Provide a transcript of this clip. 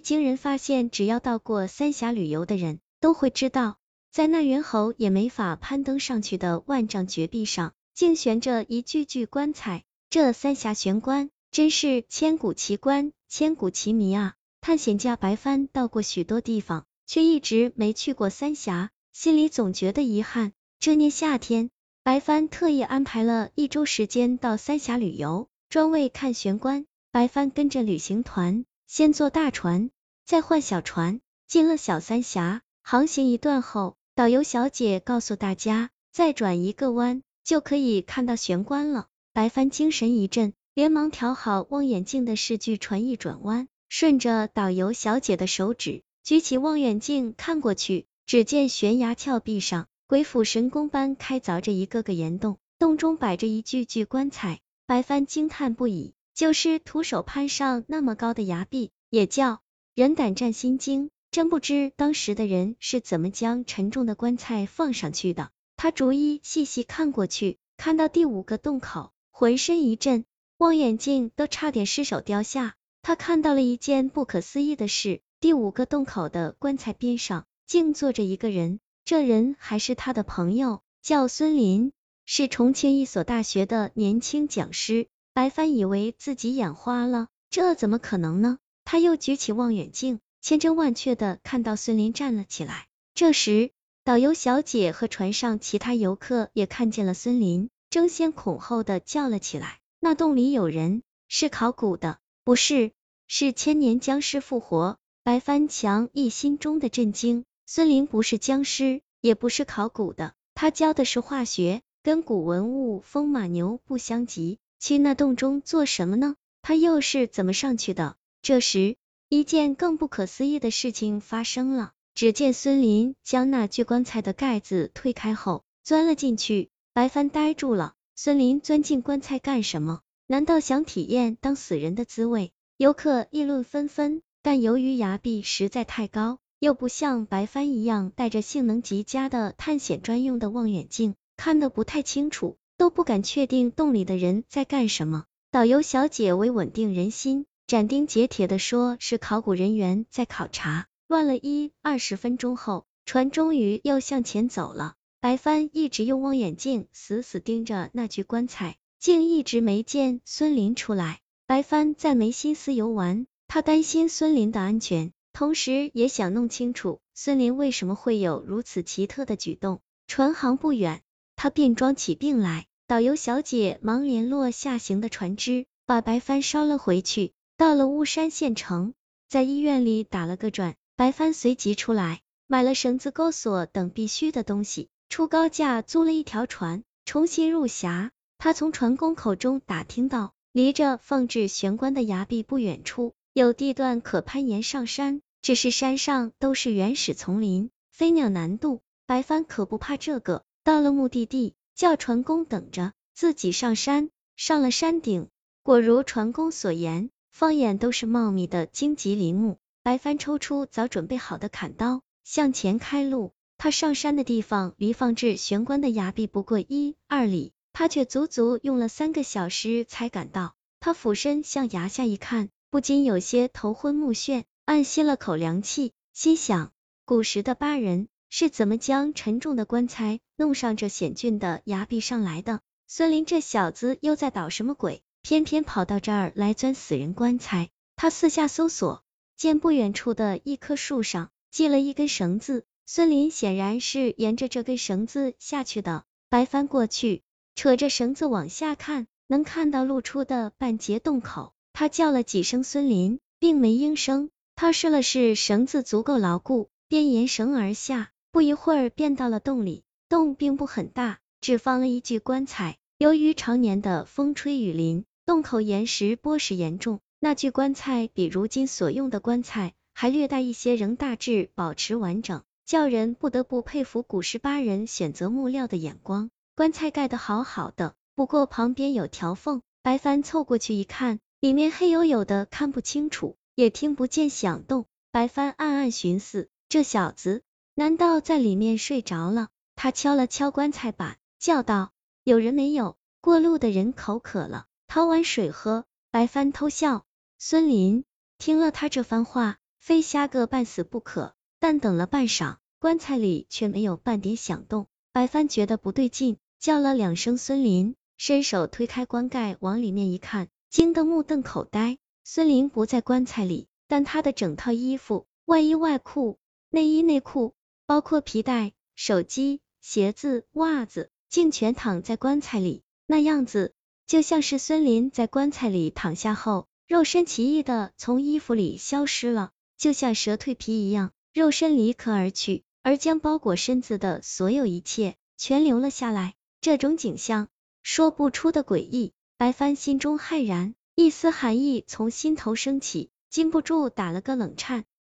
经人发现，只要到过三峡旅游的人都会知道，在那猿猴也没法攀登上去的万丈绝壁上，竟悬着一具具棺材。这三峡悬棺真是千古奇观，千古奇谜啊！探险家白帆到过许多地方，却一直没去过三峡，心里总觉得遗憾。这年夏天，白帆特意安排了一周时间到三峡旅游，专为看悬棺。白帆跟着旅行团，先坐大船，再换小船，进了小三峡。航行一段后，导游小姐告诉大家，再转一个弯就可以看到悬棺了。白帆精神一振，连忙调好望远镜的视距，船一转弯，顺着导游小姐的手指，举起望远镜看过去，只见悬崖峭壁上，鬼斧神工般开凿着一个个岩洞，洞中摆着一具具棺材。白帆惊叹不已，就是徒手攀上那么高的崖壁，也叫人胆战心惊。真不知当时的人是怎么将沉重的棺材放上去的。他逐一细细看过去，看到第五个洞口。浑身一震，望远镜都差点失手掉下。他看到了一件不可思议的事：第五个洞口的棺材边上，竟坐着一个人。这人还是他的朋友，叫孙林，是重庆一所大学的年轻讲师。白帆以为自己眼花了，这怎么可能呢？他又举起望远镜，千真万确的看到孙林站了起来。这时，导游小姐和船上其他游客也看见了孙林。争先恐后的叫了起来：“那洞里有人，是考古的，不是，是千年僵尸复活。”白帆强一心中的震惊，孙林不是僵尸，也不是考古的，他教的是化学，跟古文物风马牛不相及。去那洞中做什么呢？他又是怎么上去的？这时，一件更不可思议的事情发生了。只见孙林将那具棺材的盖子推开后，钻了进去。白帆呆住了，孙林钻进棺材干什么？难道想体验当死人的滋味？游客议论纷纷，但由于崖壁实在太高，又不像白帆一样带着性能极佳的探险专用的望远镜，看得不太清楚，都不敢确定洞里的人在干什么。导游小姐为稳定人心，斩钉截铁的说是考古人员在考察。乱了一二十分钟后，船终于又向前走了。白帆一直用望远镜死死盯着那具棺材，竟一直没见孙林出来。白帆再没心思游玩，他担心孙林的安全，同时也想弄清楚孙林为什么会有如此奇特的举动。船航不远，他便装起病来。导游小姐忙联络下行的船只，把白帆捎了回去。到了巫山县城，在医院里打了个转，白帆随即出来，买了绳子、钩索等必须的东西。出高价租了一条船，重新入峡。他从船工口中打听到，离着放置悬棺的崖壁不远处，有地段可攀岩上山。只是山上都是原始丛林，飞鸟难渡。白帆可不怕这个。到了目的地，叫船工等着，自己上山。上了山顶，果如船工所言，放眼都是茂密的荆棘林木。白帆抽出早准备好的砍刀，向前开路。他上山的地方离放置悬棺的崖壁不过一二里，他却足足用了三个小时才赶到。他俯身向崖下一看，不禁有些头昏目眩，暗吸了口凉气，心想：古时的巴人是怎么将沉重的棺材弄上这险峻的崖壁上来的？孙林这小子又在捣什么鬼？偏偏跑到这儿来钻死人棺材？他四下搜索，见不远处的一棵树上系了一根绳子。孙林显然是沿着这根绳子下去的，白帆过去，扯着绳子往下看，能看到露出的半截洞口。他叫了几声孙林，并没应声。他试了试绳子足够牢固，便沿绳而下，不一会儿便到了洞里。洞并不很大，只放了一具棺材。由于常年的风吹雨淋，洞口岩石剥蚀严重，那具棺材比如今所用的棺材还略大一些，仍大致保持完整。叫人不得不佩服古十八人选择木料的眼光，棺材盖得好好的，不过旁边有条缝。白帆凑过去一看，里面黑黝黝的，看不清楚，也听不见响动。白帆暗暗寻思，这小子难道在里面睡着了？他敲了敲棺材板，叫道：“有人没有？过路的人口渴了，讨碗水喝。”白帆偷笑。孙林听了他这番话，非瞎个半死不可。但等了半晌，棺材里却没有半点响动。白帆觉得不对劲，叫了两声孙林，伸手推开棺盖，往里面一看，惊得目瞪口呆。孙林不在棺材里，但他的整套衣服、外衣外裤、内衣内裤，包括皮带、手机、鞋子、袜子，竟全躺在棺材里。那样子，就像是孙林在棺材里躺下后，肉身奇异的从衣服里消失了，就像蛇蜕皮一样。肉身离壳而去，而将包裹身子的所有一切全留了下来。这种景象说不出的诡异，白帆心中骇然，一丝寒意从心头升起，禁不住打了个冷颤。